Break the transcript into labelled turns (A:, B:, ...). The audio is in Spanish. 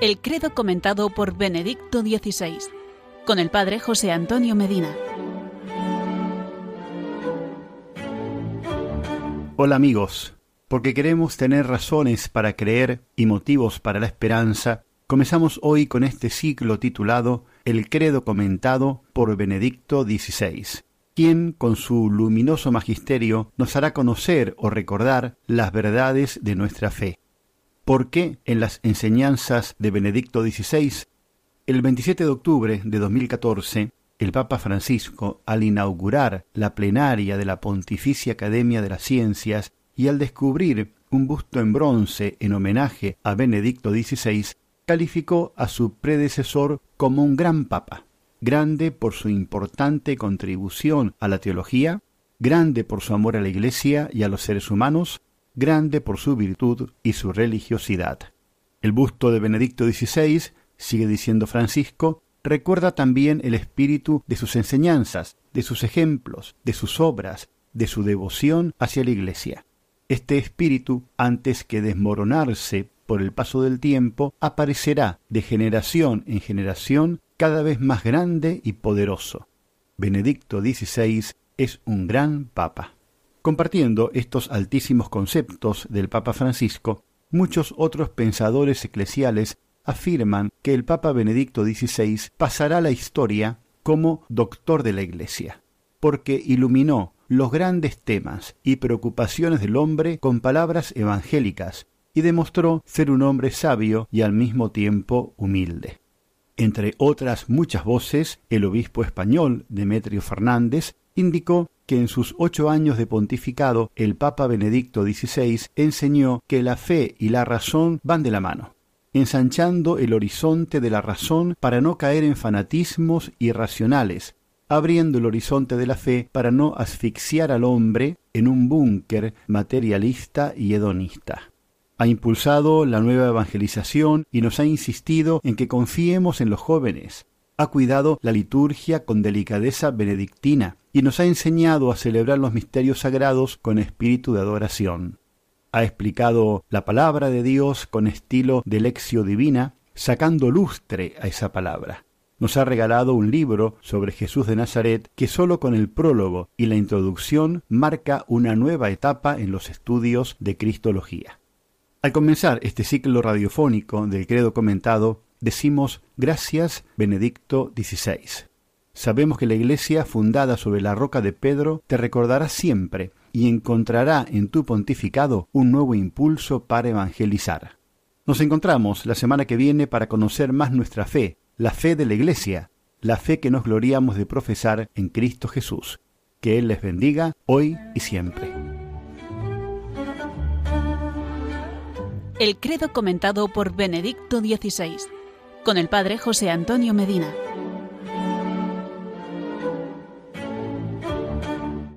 A: El credo comentado por Benedicto XVI, con el Padre José Antonio Medina.
B: Hola amigos, porque queremos tener razones para creer y motivos para la esperanza, comenzamos hoy con este ciclo titulado El credo comentado por Benedicto XVI quien con su luminoso magisterio nos hará conocer o recordar las verdades de nuestra fe. ¿Por qué en las enseñanzas de Benedicto XVI, el 27 de octubre de 2014, el Papa Francisco, al inaugurar la plenaria de la Pontificia Academia de las Ciencias y al descubrir un busto en bronce en homenaje a Benedicto XVI, calificó a su predecesor como un gran papa, grande por su importante contribución a la teología, grande por su amor a la Iglesia y a los seres humanos, grande por su virtud y su religiosidad. El busto de Benedicto XVI, sigue diciendo Francisco, recuerda también el espíritu de sus enseñanzas, de sus ejemplos, de sus obras, de su devoción hacia la Iglesia. Este espíritu, antes que desmoronarse por el paso del tiempo, aparecerá de generación en generación cada vez más grande y poderoso. Benedicto XVI es un gran papa. Compartiendo estos altísimos conceptos del Papa Francisco, muchos otros pensadores eclesiales afirman que el Papa Benedicto XVI pasará a la historia como doctor de la Iglesia, porque iluminó los grandes temas y preocupaciones del hombre con palabras evangélicas y demostró ser un hombre sabio y al mismo tiempo humilde. Entre otras muchas voces, el obispo español Demetrio Fernández indicó que en sus ocho años de pontificado el Papa Benedicto XVI enseñó que la fe y la razón van de la mano, ensanchando el horizonte de la razón para no caer en fanatismos irracionales, abriendo el horizonte de la fe para no asfixiar al hombre en un búnker materialista y hedonista. Ha impulsado la nueva evangelización y nos ha insistido en que confiemos en los jóvenes, ha cuidado la liturgia con delicadeza benedictina y nos ha enseñado a celebrar los misterios sagrados con espíritu de adoración. Ha explicado la palabra de Dios con estilo de lección divina, sacando lustre a esa palabra. Nos ha regalado un libro sobre Jesús de Nazaret que sólo con el prólogo y la introducción marca una nueva etapa en los estudios de Cristología. Al comenzar este ciclo radiofónico del credo comentado, decimos gracias Benedicto XVI. Sabemos que la Iglesia, fundada sobre la roca de Pedro, te recordará siempre y encontrará en tu pontificado un nuevo impulso para evangelizar. Nos encontramos la semana que viene para conocer más nuestra fe, la fe de la Iglesia, la fe que nos gloriamos de profesar en Cristo Jesús. Que Él les bendiga hoy y siempre.
A: El credo comentado por Benedicto XVI con el Padre José Antonio Medina.